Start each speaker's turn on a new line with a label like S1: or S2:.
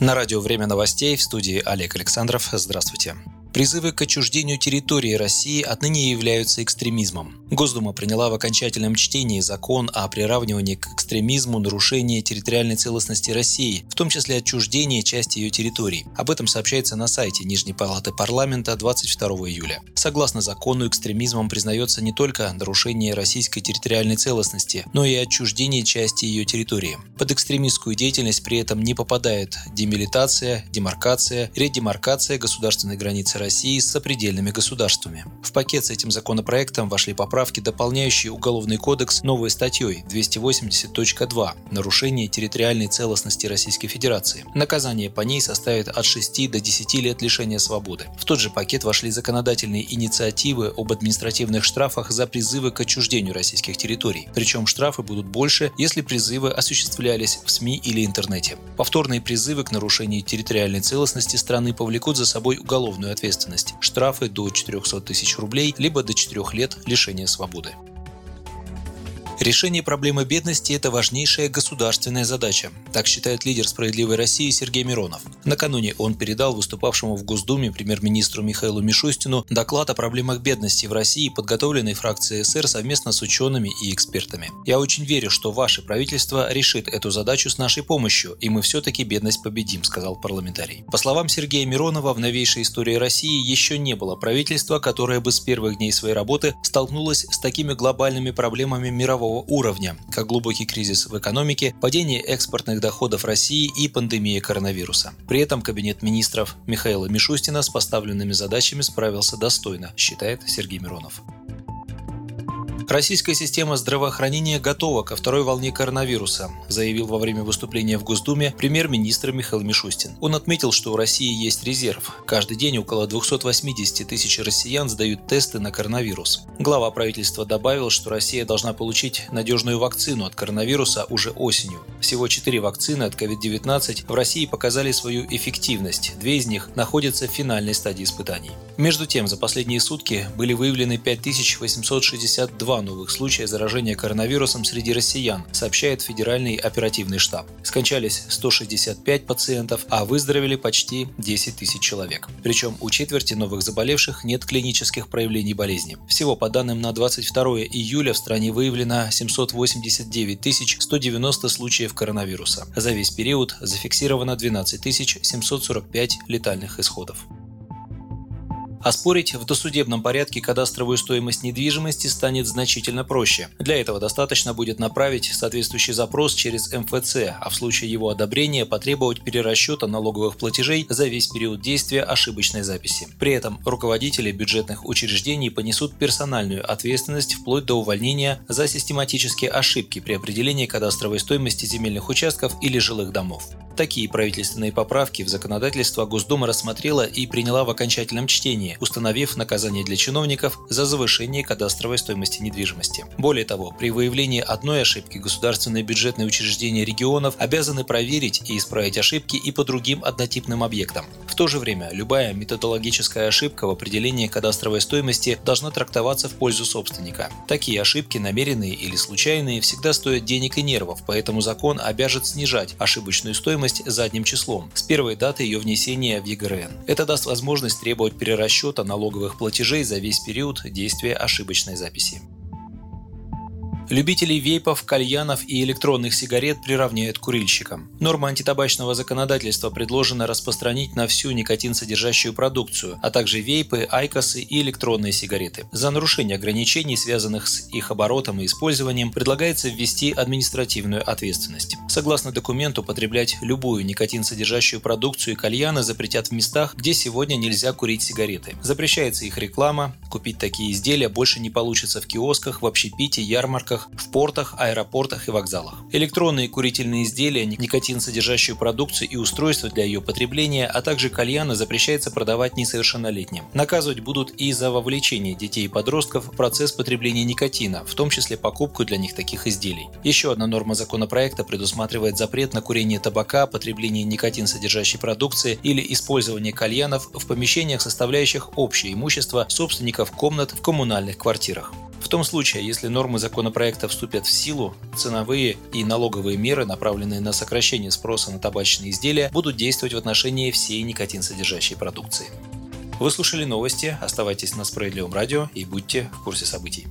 S1: На радио «Время новостей» в студии Олег Александров. Здравствуйте. Призывы к отчуждению территории России отныне являются экстремизмом. Госдума приняла в окончательном чтении закон о приравнивании к экстремизму нарушения территориальной целостности России, в том числе отчуждение части ее территорий. Об этом сообщается на сайте Нижней Палаты парламента 22 июля. Согласно закону, экстремизмом признается не только нарушение российской территориальной целостности, но и отчуждение части ее территории. Под экстремистскую деятельность при этом не попадает демилитация, демаркация, редемаркация государственной границы России с сопредельными государствами. В пакет с этим законопроектом вошли поправки, дополняющие Уголовный кодекс новой статьей 280.2 «Нарушение территориальной целостности Российской Федерации». Наказание по ней составит от 6 до 10 лет лишения свободы. В тот же пакет вошли законодательные инициативы об административных штрафах за призывы к отчуждению российских территорий. Причем штрафы будут больше, если призывы осуществлялись в СМИ или интернете. Повторные призывы к нарушению территориальной целостности страны повлекут за собой уголовную ответственность – штрафы до 400 тысяч рублей, либо до 4 лет лишения свободы. Решение проблемы бедности – это важнейшая государственная задача. Так считает лидер «Справедливой России» Сергей Миронов. Накануне он передал выступавшему в Госдуме премьер-министру Михаилу Мишустину доклад о проблемах бедности в России, подготовленный фракцией СР совместно с учеными и экспертами. «Я очень верю, что ваше правительство решит эту задачу с нашей помощью, и мы все-таки бедность победим», – сказал парламентарий. По словам Сергея Миронова, в новейшей истории России еще не было правительства, которое бы с первых дней своей работы столкнулось с такими глобальными проблемами мирового мирового уровня, как глубокий кризис в экономике, падение экспортных доходов России и пандемия коронавируса. При этом Кабинет министров Михаила Мишустина с поставленными задачами справился достойно, считает Сергей Миронов. Российская система здравоохранения готова ко второй волне коронавируса, заявил во время выступления в Госдуме премьер-министр Михаил Мишустин. Он отметил, что у России есть резерв. Каждый день около 280 тысяч россиян сдают тесты на коронавирус. Глава правительства добавил, что Россия должна получить надежную вакцину от коронавируса уже осенью. Всего четыре вакцины от COVID-19 в России показали свою эффективность. Две из них находятся в финальной стадии испытаний. Между тем, за последние сутки были выявлены 5862 новых случая заражения коронавирусом среди россиян, сообщает Федеральный оперативный штаб. Скончались 165 пациентов, а выздоровели почти 10 тысяч человек. Причем у четверти новых заболевших нет клинических проявлений болезни. Всего по данным на 22 июля в стране выявлено 789 190 случаев коронавируса. За весь период зафиксировано 12 745 летальных исходов. Оспорить в досудебном порядке кадастровую стоимость недвижимости станет значительно проще. Для этого достаточно будет направить соответствующий запрос через МФЦ, а в случае его одобрения потребовать перерасчета налоговых платежей за весь период действия ошибочной записи. При этом руководители бюджетных учреждений понесут персональную ответственность вплоть до увольнения за систематические ошибки при определении кадастровой стоимости земельных участков или жилых домов. Такие правительственные поправки в законодательство Госдума рассмотрела и приняла в окончательном чтении, установив наказание для чиновников за завышение кадастровой стоимости недвижимости. Более того, при выявлении одной ошибки государственные бюджетные учреждения регионов обязаны проверить и исправить ошибки и по другим однотипным объектам. В то же время любая методологическая ошибка в определении кадастровой стоимости должна трактоваться в пользу собственника. Такие ошибки, намеренные или случайные, всегда стоят денег и нервов, поэтому закон обяжет снижать ошибочную стоимость задним числом с первой даты ее внесения в ЕГРН. Это даст возможность требовать перерасчета налоговых платежей за весь период действия ошибочной записи. Любителей вейпов, кальянов и электронных сигарет приравняют курильщикам. Норма антитабачного законодательства предложена распространить на всю никотин-содержащую продукцию, а также вейпы, айкосы и электронные сигареты. За нарушение ограничений, связанных с их оборотом и использованием, предлагается ввести административную ответственность. Согласно документу, потреблять любую никотин-содержащую продукцию и кальяны запретят в местах, где сегодня нельзя курить сигареты. Запрещается их реклама, купить такие изделия больше не получится в киосках, в общепите, ярмарках, парках, в портах, аэропортах и вокзалах. Электронные курительные изделия, никотин содержащую продукцию и устройства для ее потребления, а также кальяны запрещается продавать несовершеннолетним. Наказывать будут и за вовлечение детей и подростков в процесс потребления никотина, в том числе покупку для них таких изделий. Еще одна норма законопроекта предусматривает запрет на курение табака, потребление никотин содержащей продукции или использование кальянов в помещениях, составляющих общее имущество собственников комнат в коммунальных квартирах. В том случае, если нормы законопроекта вступят в силу, ценовые и налоговые меры, направленные на сокращение спроса на табачные изделия, будут действовать в отношении всей никотин содержащей продукции. Вы слушали новости, оставайтесь на Справедливом радио и будьте в курсе событий.